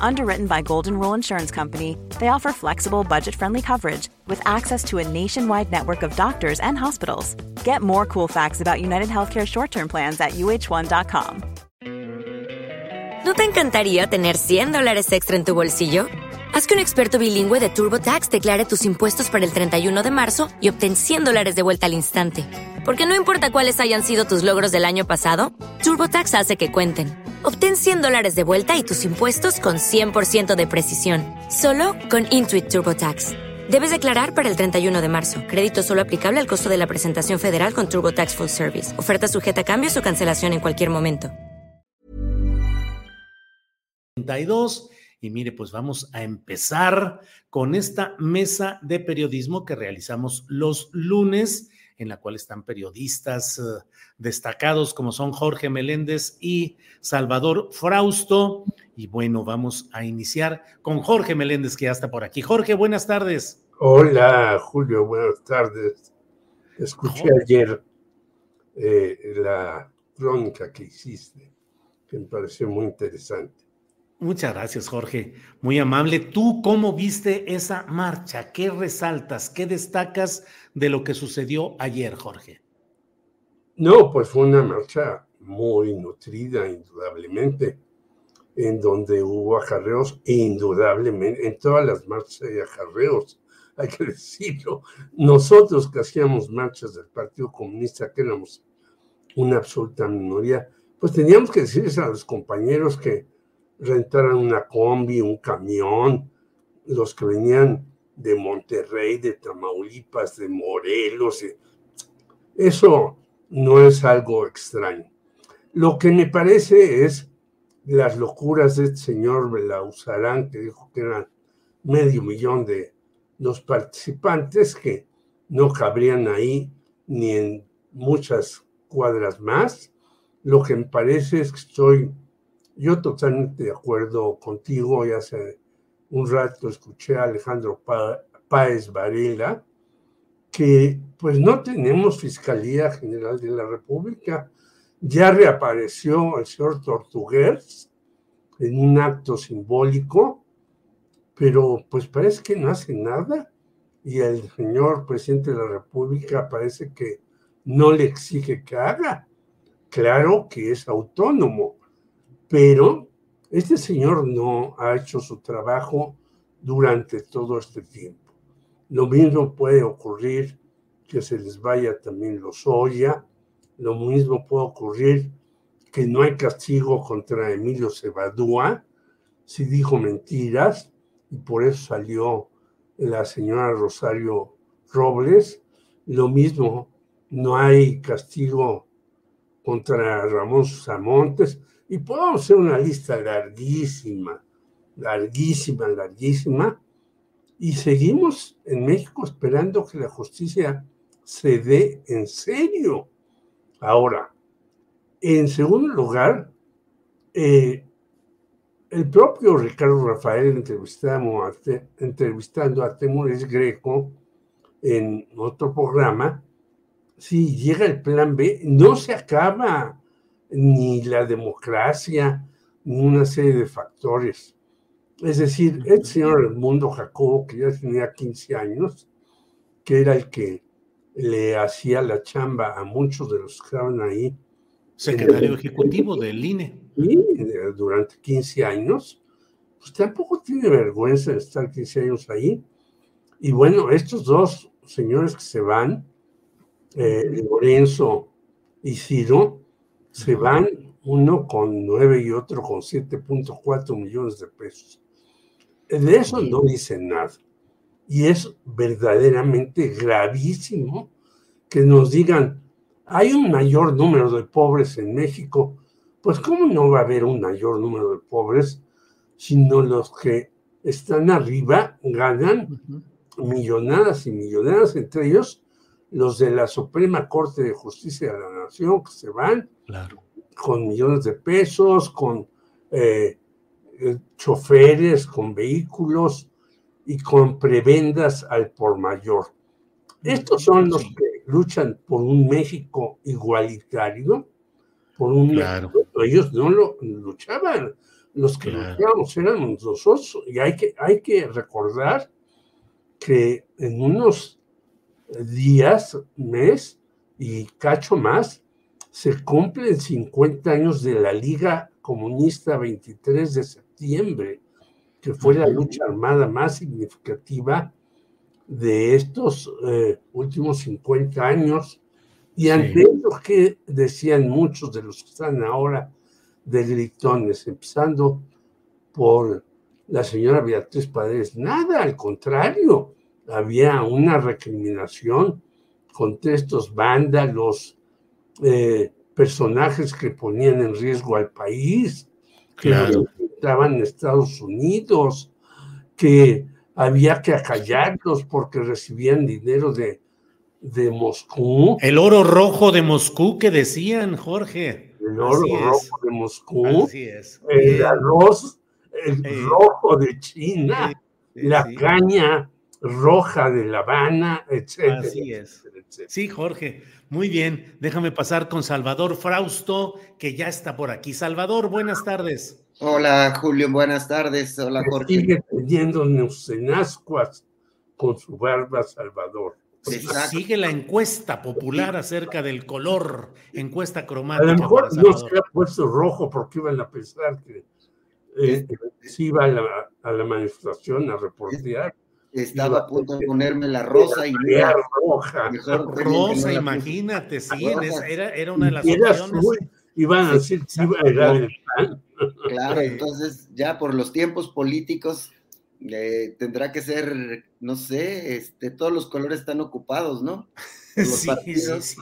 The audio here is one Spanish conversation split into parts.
Underwritten by Golden Rule Insurance Company, they offer flexible, budget friendly coverage with access to a nationwide network of doctors and hospitals. Get more cool facts about United Healthcare short term plans at uh1.com. ¿No te encantaría tener 100 dólares extra en tu bolsillo? Haz que un experto bilingüe de TurboTax declare tus impuestos para el 31 de marzo y obtén 100 dólares de vuelta al instante. Porque no importa cuáles hayan sido tus logros del año pasado, TurboTax hace que cuenten. Obtén 100 dólares de vuelta y tus impuestos con 100% de precisión. Solo con Intuit TurboTax. Debes declarar para el 31 de marzo. Crédito solo aplicable al costo de la presentación federal con TurboTax Full Service. Oferta sujeta a cambios o cancelación en cualquier momento. Y mire, pues vamos a empezar con esta mesa de periodismo que realizamos los lunes, en la cual están periodistas eh, destacados como son Jorge Meléndez y Salvador Frausto. Y bueno, vamos a iniciar con Jorge Meléndez, que ya está por aquí. Jorge, buenas tardes. Hola, Julio, buenas tardes. Escuché ayer eh, la crónica que hiciste, que me pareció muy interesante. Muchas gracias, Jorge. Muy amable. ¿Tú cómo viste esa marcha? ¿Qué resaltas? ¿Qué destacas de lo que sucedió ayer, Jorge? No, pues fue una marcha muy nutrida, indudablemente, en donde hubo acarreos, indudablemente, en todas las marchas hay acarreos, hay que decirlo. Nosotros que hacíamos marchas del Partido Comunista, que éramos una absoluta minoría, pues teníamos que decirles a los compañeros que rentaran una combi, un camión, los que venían de Monterrey, de Tamaulipas, de Morelos. Eso no es algo extraño. Lo que me parece es las locuras de este señor Belauzarán, que dijo que eran medio millón de los participantes que no cabrían ahí ni en muchas cuadras más. Lo que me parece es que estoy yo totalmente de acuerdo contigo, y hace un rato escuché a Alejandro Páez Varela, que pues no tenemos Fiscalía General de la República. Ya reapareció el señor Tortuguers en un acto simbólico, pero pues parece que no hace nada y el señor presidente de la República parece que no le exige que haga. Claro que es autónomo, pero este señor no ha hecho su trabajo durante todo este tiempo. Lo mismo puede ocurrir que se les vaya también los Oya, lo mismo puede ocurrir que no hay castigo contra Emilio Cebadúa si dijo mentiras y por eso salió la señora Rosario Robles. Lo mismo, no hay castigo contra Ramón Samontes y podemos hacer una lista larguísima, larguísima, larguísima, y seguimos en México esperando que la justicia se dé en serio. Ahora, en segundo lugar, eh, el propio Ricardo Rafael entrevistando a Temores Greco en otro programa, si llega el plan B, no se acaba ni la democracia, ni una serie de factores. Es decir, el señor Mundo Jacobo, que ya tenía 15 años, que era el que le hacía la chamba a muchos de los que estaban ahí. Secretario ejecutivo del INE. Y durante 15 años, pues tampoco tiene vergüenza de estar 15 años ahí. Y bueno, estos dos señores que se van, eh, Lorenzo y Ciro, se van uno con nueve y otro con 7.4 millones de pesos. De eso no dicen nada. Y es verdaderamente gravísimo que nos digan, hay un mayor número de pobres en México. Pues ¿cómo no va a haber un mayor número de pobres sino los que están arriba, ganan millonadas y millonadas, entre ellos los de la Suprema Corte de Justicia de la Nación, que se van con millones de pesos, con eh, eh, choferes, con vehículos y con prebendas al por mayor. Estos son los que luchan por un México igualitario, por un ellos no lo luchaban, los que luchábamos éramos nosotros, y hay que, hay que recordar que en unos días, mes y cacho más, se cumplen 50 años de la Liga Comunista 23 de septiembre, que fue la lucha armada más significativa de estos eh, últimos 50 años. Y ante lo que decían muchos de los que están ahora de gritones, empezando por la señora Beatriz Padres, nada, al contrario, había una recriminación contra estos vándalos, eh, personajes que ponían en riesgo al país, que estaban en Estados Unidos, que había que acallarlos porque recibían dinero de, de Moscú. El oro rojo de Moscú que decían, Jorge. El oro rojo de Moscú. Así es. El arroz el rojo de China. la caña roja de La Habana, etc. Así es. Sí, Jorge. Muy bien. Déjame pasar con Salvador Frausto, que ya está por aquí. Salvador, buenas tardes. Hola, Julio, buenas tardes. Hola, Jorge. Sigue teniendo neusenascuas con su barba, Salvador. Sigue la encuesta popular acerca del color, encuesta cromática. A lo mejor no se ha puesto rojo porque iban a pensar que eh, sí iba a la, a la manifestación a reportear. Estaba a punto de ponerme la rosa y la roja. Rosa, imagínate, sí, era, era una de las opciones. iban a decir que iba a el pan. Claro, entonces ya por los tiempos políticos eh, tendrá que ser, no sé, este, todos los colores están ocupados, ¿no? Sí, sí, sí.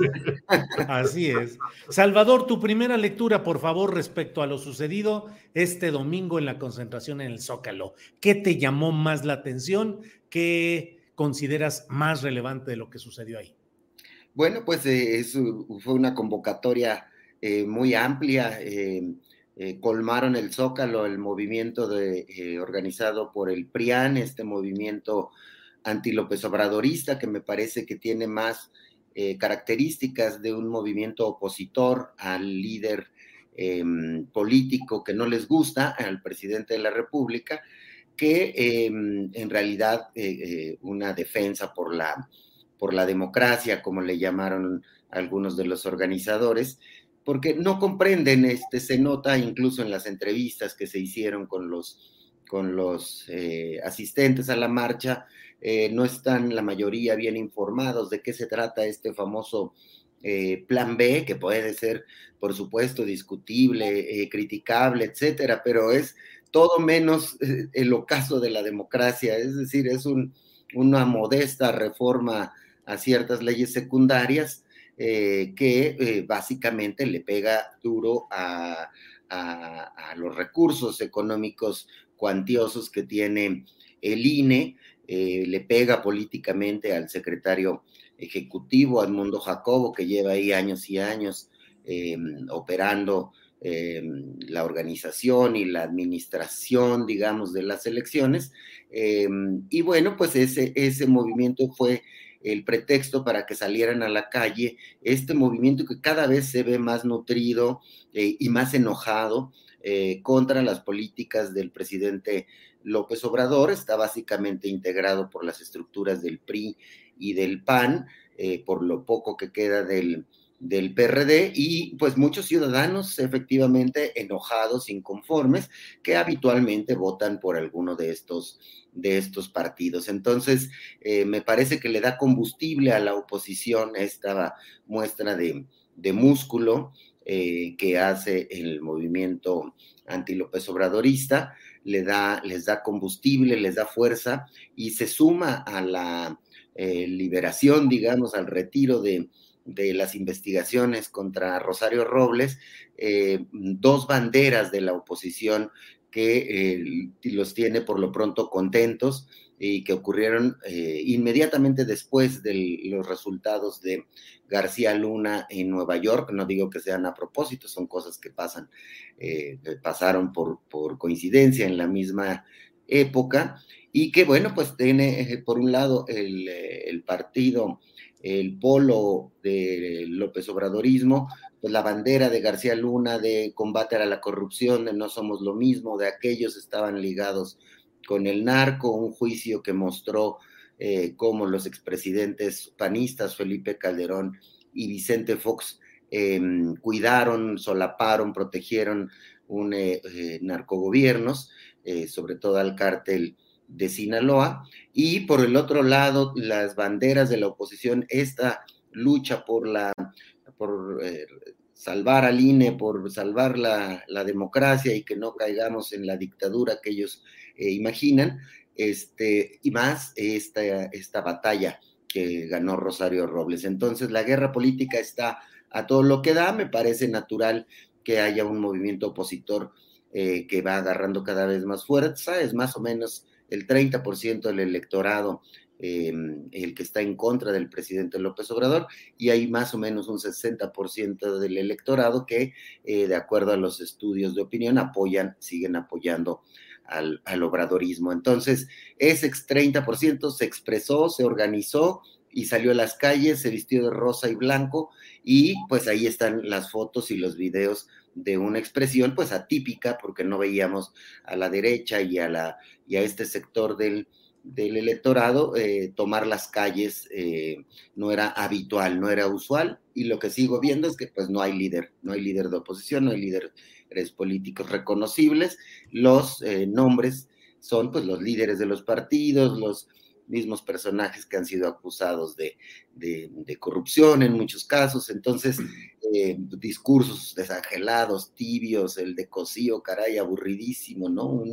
Así es. Salvador, tu primera lectura, por favor, respecto a lo sucedido este domingo en la concentración en el Zócalo. ¿Qué te llamó más la atención? ¿Qué consideras más relevante de lo que sucedió ahí? Bueno, pues eh, fue una convocatoria eh, muy amplia. Eh, colmaron el Zócalo, el movimiento de, organizado por el PRIAN, este movimiento anti-López Obradorista, que me parece que tiene más características de un movimiento opositor al líder em, político que no les gusta, al presidente de la República, que em, en realidad eh, eh, una defensa por la, por la democracia, como le llamaron algunos de los organizadores, porque no comprenden, este, se nota incluso en las entrevistas que se hicieron con los, con los eh, asistentes a la marcha, no están la mayoría bien informados de qué se trata este famoso plan B, que puede ser, por supuesto, discutible, criticable, etcétera, pero es todo menos eh, el ocaso de la democracia, es decir, es una modesta reforma a ciertas leyes secundarias eh, que eh, básicamente le pega duro a, los recursos económicos cuantiosos que tiene el INE, le pega políticamente al secretario ejecutivo, Edmundo Jacobo, que lleva ahí años y años operando eh, la organización y la administración, digamos, de las elecciones. Eh, y bueno, pues ese, ese movimiento fue el pretexto para que salieran a la calle, este movimiento que cada vez se ve más nutrido eh, y más enojado contra las políticas del presidente López Obrador, está básicamente integrado por las estructuras del PRI y del PAN, por lo poco que queda del, del PRD y pues muchos ciudadanos efectivamente enojados, inconformes, que habitualmente votan por alguno de estos, de estos partidos. Entonces, eh, me parece que le da combustible a la oposición esta muestra de, músculo eh, que hace el movimiento anti-López Obradorista, le da, les da combustible, les da fuerza y se suma a la eh, liberación, digamos, al retiro de de las investigaciones contra Rosario Robles, eh, dos banderas de la oposición que los tiene por lo pronto contentos y que ocurrieron eh, inmediatamente después de los resultados de García Luna en Nueva York. No digo que sean a propósito, son cosas que pasan, eh, pasaron por, por coincidencia en la misma época y que bueno, pues tiene eh, por un lado el partido, el polo de López Obradorismo, pues la bandera de García Luna de combate a la corrupción, de no somos lo mismo, de aquellos estaban ligados con el narco, un juicio que mostró eh, cómo los expresidentes panistas Felipe Calderón y Vicente Fox em, cuidaron, solaparon, protegieron un eh, eh, narcogobiernos, sobre todo al cártel de Sinaloa, y por el otro lado, las banderas de la oposición, esta lucha por la por salvar al INE, por salvar la, la, democracia y que no caigamos en la dictadura que ellos eh, imaginan, este, y más esta, esta batalla que ganó Rosario Robles. Entonces, la guerra política está a todo lo que da, me parece natural que haya un movimiento opositor eh, que va agarrando cada vez más fuerza, es más o menos el 30% del electorado eh, el que está en contra del presidente López Obrador, y hay más o menos un 60% del electorado que, de acuerdo a los estudios de opinión, apoyan, siguen apoyando al, obradorismo. Entonces, ese 30% se expresó, se organizó y salió a las calles, se vistió de rosa y blanco y pues ahí están las fotos y los videos de una expresión pues atípica porque no veíamos a la derecha y a, la, y a este sector del, del electorado eh, tomar las calles eh, no era habitual, no era usual. Y lo que sigo viendo es que pues no hay líder, no hay líder de oposición, no hay líder políticos reconocibles, los eh, nombres son pues los líderes de los partidos, los mismos personajes que han sido acusados de, corrupción en muchos casos, entonces eh, discursos desangelados, tibios, el de Cosío, caray, aburridísimo, ¿no?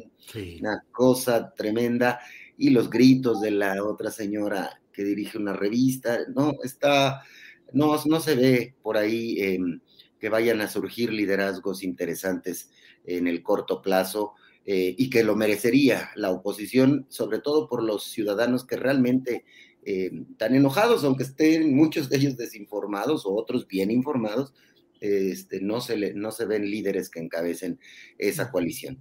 Una cosa tremenda, y los gritos de la otra señora que dirige una revista, no, está, no, no se ve por ahí. Em, que vayan a surgir liderazgos interesantes en el corto plazo eh, y que lo merecería la oposición, sobre todo por los ciudadanos que realmente eh, están enojados, aunque estén muchos de ellos desinformados o otros bien informados, este, no, se le, no se ven líderes que encabecen esa coalición.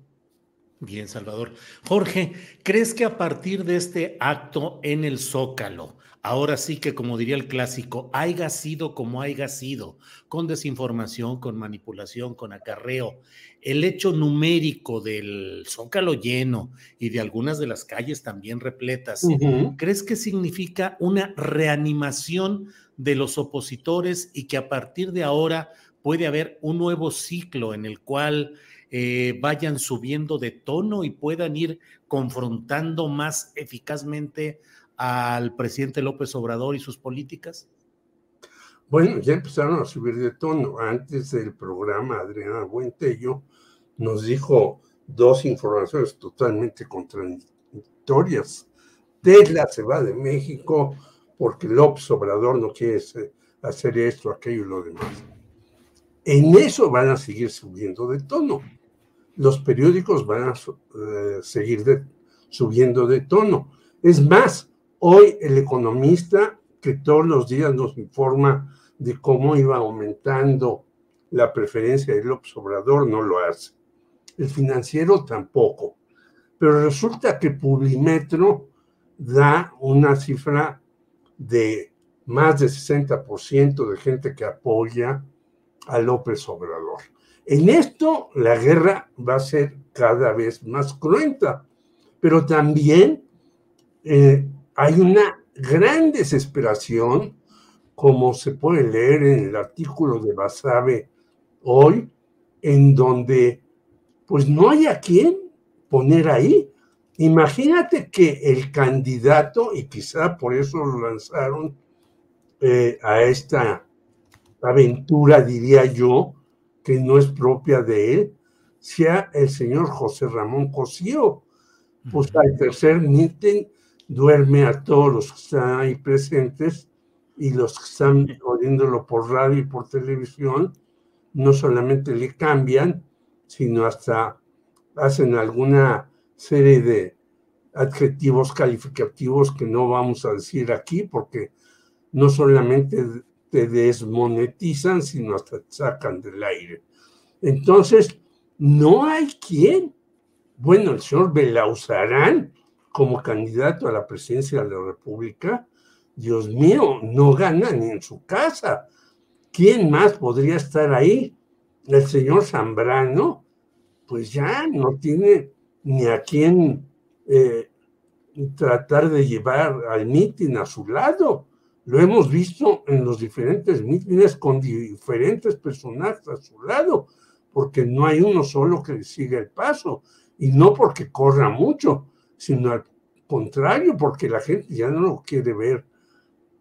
Bien, Salvador. Jorge, ¿crees que a partir de este acto en el Zócalo, ahora sí que como diría el clásico, haya sido como haya sido, con desinformación, con manipulación, con acarreo, el hecho numérico del Zócalo lleno y de algunas de las calles también repletas, ¿crees que significa una reanimación de los opositores y que a partir de ahora puede haber un nuevo ciclo en el cual eh, vayan subiendo de tono y puedan ir confrontando más eficazmente al presidente López Obrador y sus políticas? Bueno, ya empezaron a subir de tono. Antes del programa, Adriana Buentello nos dijo dos informaciones totalmente contradictorias. Tesla se va de México porque López Obrador no quiere hacer esto, aquello y lo demás. En eso van a seguir subiendo de tono los periódicos van a eh, seguir subiendo de tono. Es más, hoy el economista que todos los días nos informa de cómo iba aumentando la preferencia del López Obrador no lo hace. El financiero tampoco. Pero resulta que Publimetro da una cifra de más de 60% de gente que apoya a López Obrador. En esto la guerra va a ser cada vez más cruenta, pero también eh, hay una gran desesperación, como se puede leer en el artículo de Basabe hoy, en donde pues no hay a quién poner ahí. Imagínate que el candidato, y quizá por eso lo lanzaron eh, a esta aventura, diría yo, que no es propia de él, sea el señor José Ramón Cosío. Pues al tercer mitin duerme a todos los que están ahí presentes y los que están oyéndolo por radio y por televisión, no solamente le cambian, sino hasta hacen alguna serie de adjetivos calificativos que no vamos a decir aquí porque no solamente te desmonetizan, sino hasta te sacan del aire. Entonces, no hay quien. Bueno, el señor Belauzarán, como candidato a la presidencia de la República, Dios mío, no gana ni en su casa. ¿Quién más podría estar ahí? El señor Zambrano, pues ya no tiene ni a quién eh, tratar de llevar al mitin a su lado. Lo hemos visto en los diferentes mítines con diferentes personajes a su lado, porque no hay uno solo que le siga el paso, y no porque corra mucho, sino al contrario, porque la gente ya no lo quiere ver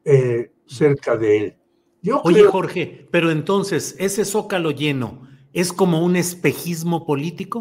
eh, cerca de él. Oye, Jorge, pero entonces, ¿ese zócalo lleno es como un espejismo político?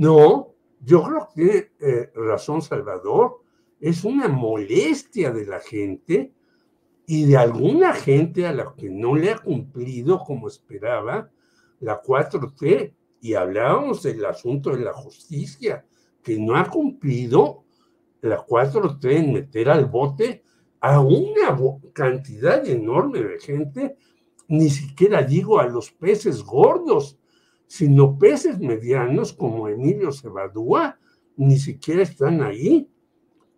No, yo creo que eh, razón Salvador es una molestia de la gente y de alguna gente a la que no le ha cumplido como esperaba la 4T. Y hablábamos del asunto de la justicia, que no ha cumplido la 4T en meter al bote a una cantidad enorme de gente, ni siquiera digo a los peces gordos, sino peces medianos como Emilio Cebadúa, ni siquiera están ahí.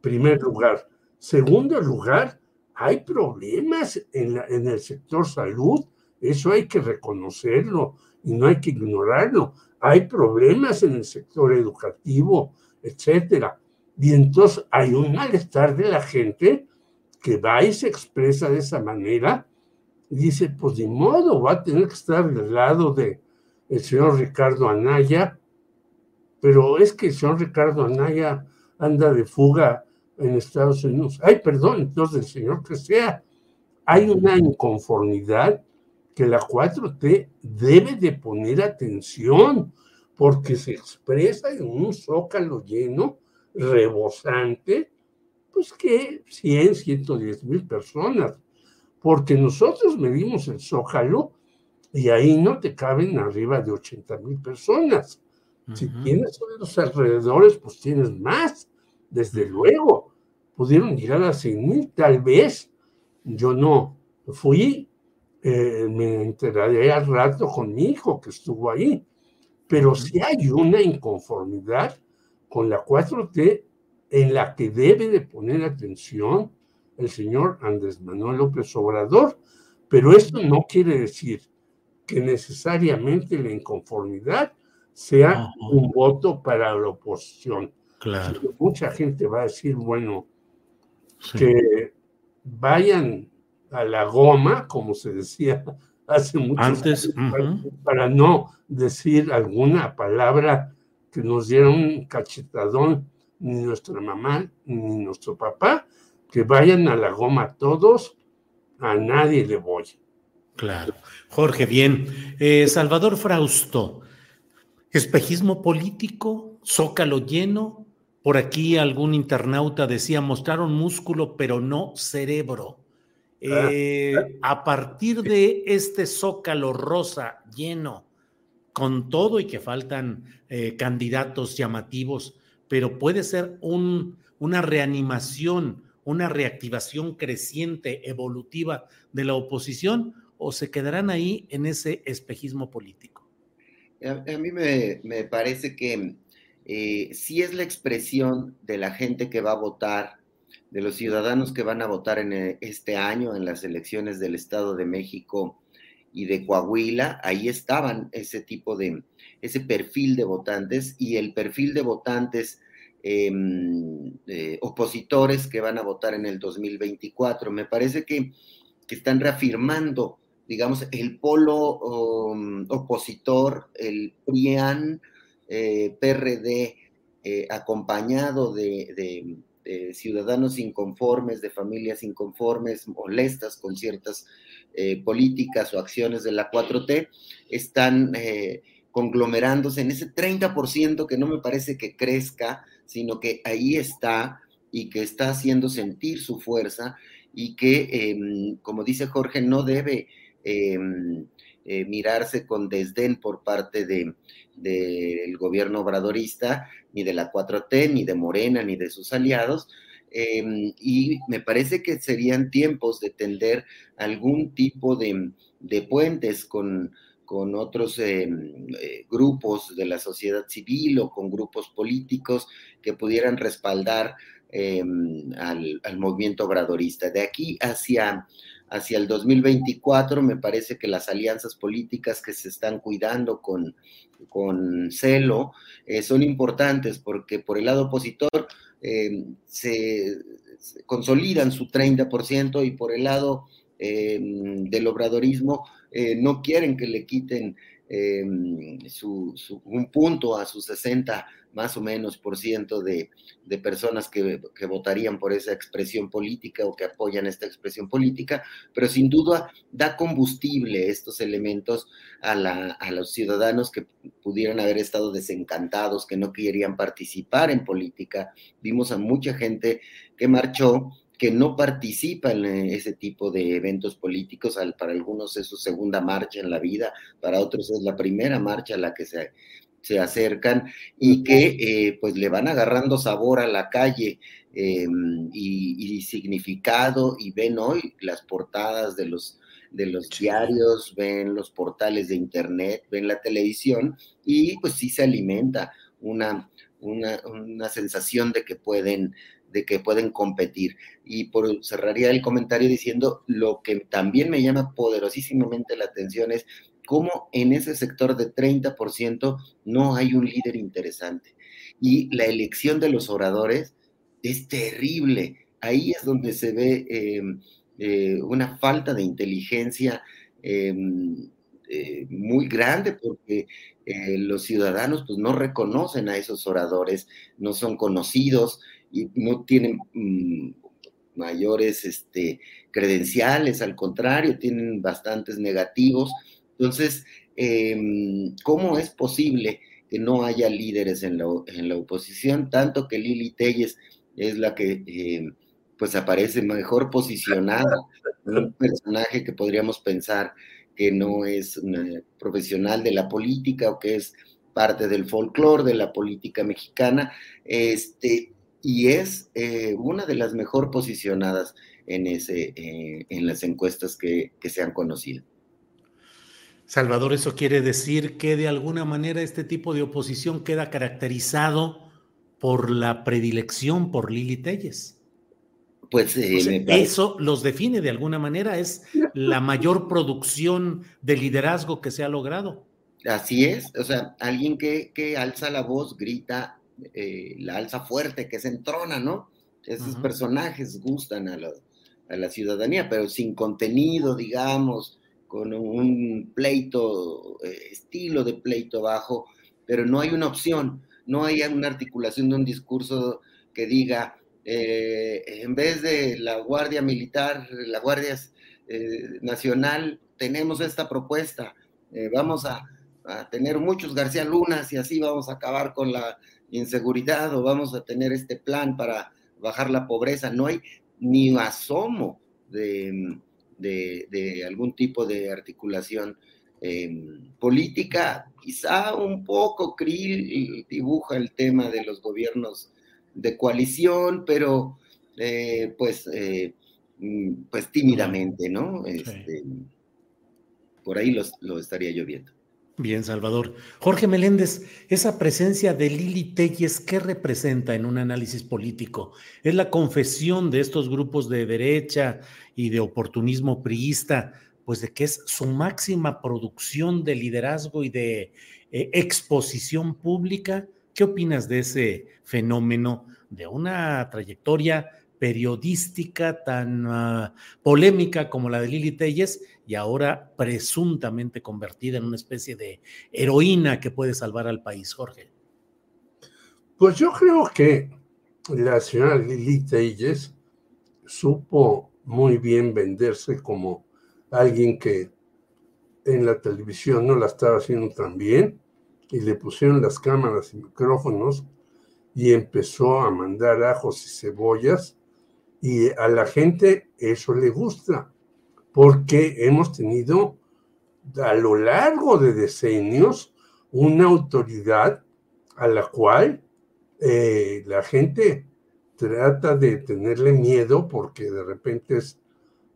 Primer lugar. Segundo lugar, hay problemas en, el sector salud, eso hay que reconocerlo y no hay que ignorarlo. Hay problemas en el sector educativo, etcétera. Y entonces hay un malestar de la gente que va y se expresa de esa manera dice, pues de modo, va a tener que estar del lado de, el señor Ricardo Anaya, pero es que el señor Ricardo Anaya anda de fuga en Estados Unidos. Ay, perdón, entonces el señor que sea. Hay una inconformidad que la 4T debe de poner atención porque se expresa en un zócalo lleno, rebosante, pues que 100, 110 mil personas, porque nosotros medimos el zócalo y ahí no te caben arriba de 80 mil personas. Si tienes los alrededores, pues tienes más, desde luego. Pudieron llegar a 100 mil, tal vez. Yo no fui, eh, me enteraré al rato con mi hijo que estuvo ahí. Pero si hay una inconformidad con la 4T en la que debe de poner atención el señor Andrés Manuel López Obrador. Pero esto no quiere decir que necesariamente la inconformidad sea un voto para la oposición. Claro. Mucha gente va a decir, bueno, que vayan a la goma, como se decía hace mucho Antes, para, no decir alguna palabra que nos diera un cachetadón ni nuestra mamá ni nuestro papá, que vayan a la goma todos, a nadie le voy. Claro. Jorge, bien. Eh, Salvador Frausto, espejismo político, zócalo lleno. Por aquí algún internauta decía, mostraron músculo, pero no cerebro. Eh, a partir de este zócalo rosa lleno, con todo y que faltan eh, candidatos llamativos, pero puede ser un, una reanimación, una reactivación creciente, evolutiva de la oposición, o se quedarán ahí en ese espejismo político? A, mí me, parece que eh, sí es la expresión de la gente que va a votar, de los ciudadanos que van a votar en eh, este año en las elecciones del Estado de México y de Coahuila, ahí estaban ese tipo de, ese perfil de votantes y el perfil de votantes em, opositores que van a votar en el 2024. Me parece que, que están reafirmando digamos, el polo um, opositor, el PRIAN, eh, PRD, eh, acompañado de, ciudadanos inconformes, de familias inconformes, molestas con ciertas eh, políticas o acciones de la 4T, están conglomerándose en ese 30% que no me parece que crezca, sino que ahí está y que está haciendo sentir su fuerza y que, em, como dice Jorge, no debe Em, eh, mirarse con desdén por parte del de, gobierno obradorista, ni de la 4T, ni de Morena, ni de sus aliados. Em, y me parece que serían tiempos de tender algún tipo de, puentes con, con otros em, eh, grupos de la sociedad civil o con grupos políticos que pudieran respaldar al, al, movimiento obradorista. De aquí hacia hacia el 2024, me parece que las alianzas políticas que se están cuidando con, con celo eh, son importantes porque por el lado opositor eh, se, consolidan su 30% y por el lado eh, del obradorismo no quieren que le quiten un punto a su 60 más o menos por ciento de, personas que, votarían por esa expresión política o que apoyan esta expresión política, pero sin duda da combustible estos elementos a, a los ciudadanos que pudieran haber estado desencantados, que no querían participar en política. Vimos a mucha gente que marchó que no participa en ese tipo de eventos políticos, para algunos es su segunda marcha en la vida, para otros es la primera marcha a la que se, se acercan y que eh, pues le van agarrando sabor a la calle eh, y, significado y ven hoy las portadas de los, de los diarios, ven los portales de internet, ven la televisión y pues sí se alimenta una, una, una sensación de que pueden de que pueden competir. Y por cerraría el comentario diciendo lo que también me llama poderosísimamente la atención es cómo en ese sector de 30% no hay un líder interesante. Y la elección de los oradores es terrible. Ahí es donde se ve em, eh, una falta de inteligencia em, eh, muy grande porque eh, los ciudadanos pues no reconocen a esos oradores, no son conocidos y no tienen mm, mayores este, credenciales, al contrario, tienen bastantes negativos entonces, em, ¿cómo es posible que no haya líderes en la, oposición? Tanto que Lili Telles es la que em, pues aparece mejor posicionada, un personaje que podríamos pensar que no es profesional de la política o que es parte del folclore de la política mexicana, este, y es eh, una de las mejor posicionadas en, ese, eh, en las encuestas que, que se han conocido. Salvador, eso quiere decir que de alguna manera este tipo de oposición queda caracterizado por la predilección por Lili Telles. Pues eh, eso los define de alguna manera, es la mayor producción de liderazgo que se ha logrado. Así es, o sea, alguien que, alza la voz, grita, eh, la alza fuerte, que se entrona, ¿no? Esos personajes gustan a la ciudadanía, pero sin contenido, digamos, con un pleito, eh, estilo de pleito bajo, pero no hay una opción, no hay una articulación de un discurso que diga, eh, en vez de la Guardia Militar, la Guardia eh, Nacional, tenemos esta propuesta, vamos a, a, tener muchos García Lunas y así vamos a acabar con la inseguridad o vamos a tener este plan para bajar la pobreza. No hay ni asomo de de, algún tipo de articulación em, política. Quizá un poco Krill dibuja el tema de los gobiernos de coalición, pero eh, pues, eh, mm, pues tímidamente, ¿no? Este, por ahí lo estaría yo viendo. Bien, Salvador. Jorge Meléndez, esa presencia de Lili Telles, ¿qué representa en un análisis político? ¿Es la confesión de estos grupos de derecha y de oportunismo priista, pues de que es su máxima producción de liderazgo y de eh, exposición pública? ¿Qué opinas de ese fenómeno de una trayectoria periodística tan uh, polémica como la de Lili Telles y ahora presuntamente convertida en una especie de heroína que puede salvar al país, Jorge? Pues yo creo que la señora Lili Telles supo muy bien venderse como alguien que en la televisión no la estaba haciendo tan bien y le pusieron las cámaras y micrófonos y empezó a mandar ajos y cebollas y a la gente eso le gusta, porque hemos tenido a lo largo de decenios una autoridad a la cual eh, la gente trata de tenerle miedo porque de repente es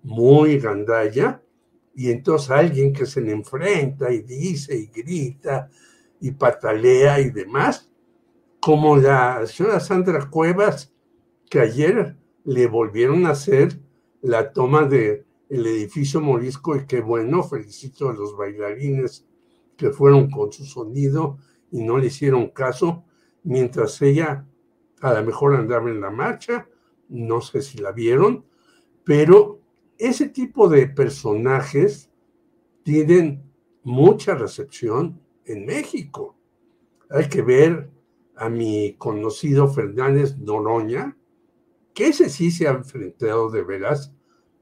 muy gandalla y entonces alguien que se le enfrenta y dice y grita y patalea y demás, como la señora Sandra Cuevas, que ayer le volvieron a hacer la toma del el edificio morisco y qué bueno, felicito a los bailarines que fueron con su sonido y no le hicieron caso, mientras ella a lo mejor andaba en la marcha, no sé si la vieron, pero ese tipo de personajes tienen mucha recepción en México. Hay que ver a mi conocido Fernández Noroña, que ese sí se ha enfrentado de veras.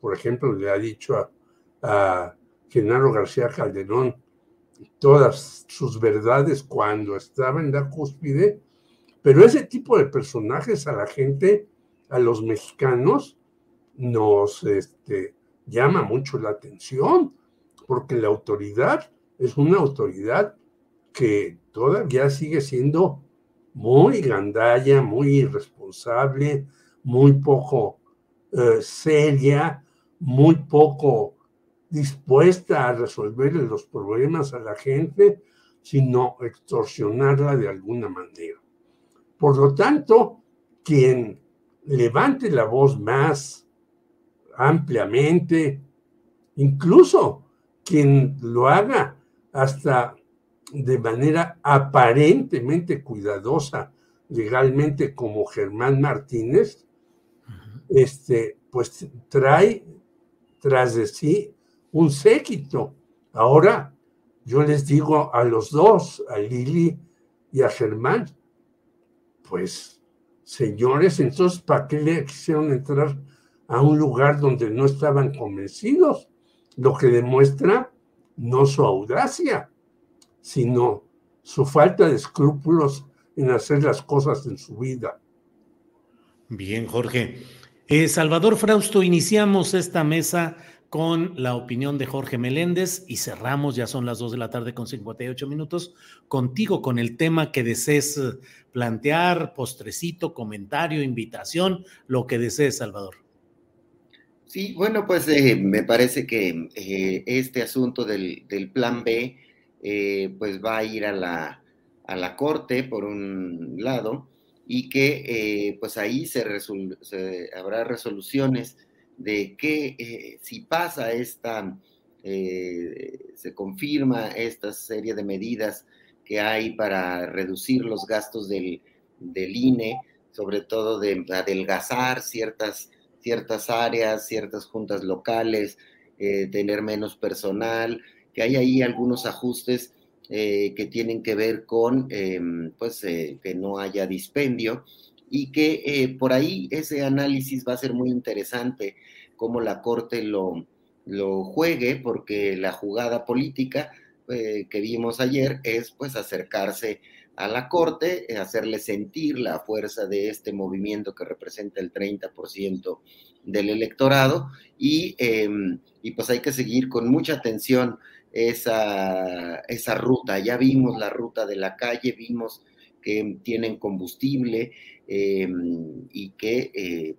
Por ejemplo, le ha dicho a, a Genaro García Calderón todas sus verdades cuando estaba en la cúspide, pero ese tipo de personajes a la gente, a los mexicanos, nos este, llama mucho la atención, porque la autoridad es una autoridad que todavía sigue siendo muy gandalla, muy irresponsable, muy poco eh, seria, muy poco dispuesta a resolver los problemas a la gente, sino extorsionarla de alguna manera. Por lo tanto, quien levante la voz más ampliamente, incluso quien lo haga hasta de manera aparentemente cuidadosa legalmente como Germán Martínez, este, pues trae tras de sí un séquito. Ahora yo les digo a los dos, a Lili y a Germán, pues señores, entonces, ¿para qué le quisieron entrar a un lugar donde no estaban convencidos? Lo que demuestra no su audacia, sino su falta de escrúpulos en hacer las cosas en su vida. Bien, Jorge. Eh, Salvador Frausto, iniciamos esta mesa con la opinión de Jorge Meléndez y cerramos, ya son las dos de la tarde con 58 minutos, contigo con el tema que desees eh, plantear, postrecito, comentario, invitación, lo que desees, Salvador. Sí, bueno, pues eh, me parece que este asunto del, plan B, pues va a ir a la, a la Corte, por un lado, y que eh, pues ahí se, habrá resoluciones de que eh, si pasa esta, eh, se confirma esta serie de medidas que hay para reducir los gastos del, del INE, sobre todo de adelgazar ciertas, ciertas áreas, ciertas juntas locales, tener menos personal, que hay ahí algunos ajustes eh, que tienen que ver con em, pues, eh, que no haya dispendio y que eh, por ahí ese análisis va a ser muy interesante cómo la Corte lo, lo juegue, porque la jugada política que vimos ayer es pues acercarse a la Corte, hacerle sentir la fuerza de este movimiento que representa el 30% del electorado em, y pues hay que seguir con mucha atención esa, esa ruta. Ya vimos la ruta de la calle, vimos que tienen combustible eh, y que eh,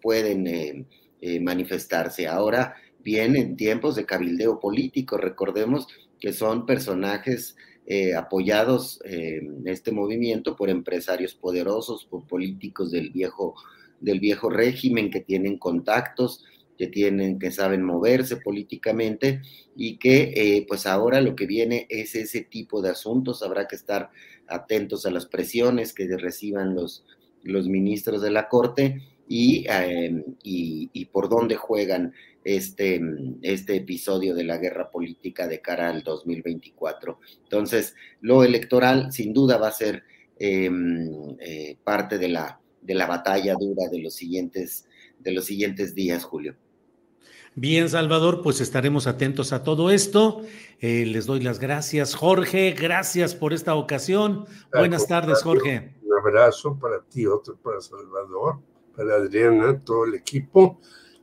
pueden eh, manifestarse. Ahora bien en tiempos de cabildeo político. Recordemos que son personajes apoyados en este movimiento por empresarios poderosos, por políticos del viejo, del viejo régimen que tienen contactos, que tienen, que saben moverse políticamente y que eh, pues ahora lo que viene es ese tipo de asuntos. Habrá que estar atentos a las presiones que reciban los, los ministros de la Corte y, eh, y, por dónde juegan este, este episodio de la guerra política de cara al 2024. Entonces, lo electoral sin duda va a ser em, eh, parte de la, de la batalla dura de los siguientes, de los siguientes días, Julio. Bien, Salvador, pues estaremos atentos a todo esto. Eh, les doy las gracias, Jorge. Gracias por esta ocasión. Buenas tardes, Jorge. Un abrazo para ti, otro para Salvador, para Adriana, todo el equipo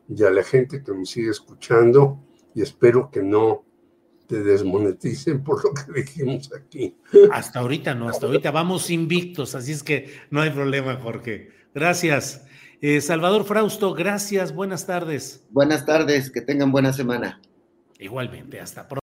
y a la gente que me sigue escuchando. Y espero que no te desmoneticen por lo que dijimos aquí. Hasta ahorita no, hasta ahorita vamos invictos, así es que no hay problema, Jorge. Gracias. Eh, Salvador Frausto, gracias, buenas tardes. Buenas tardes, que tengan buena semana. Igualmente, hasta pronto.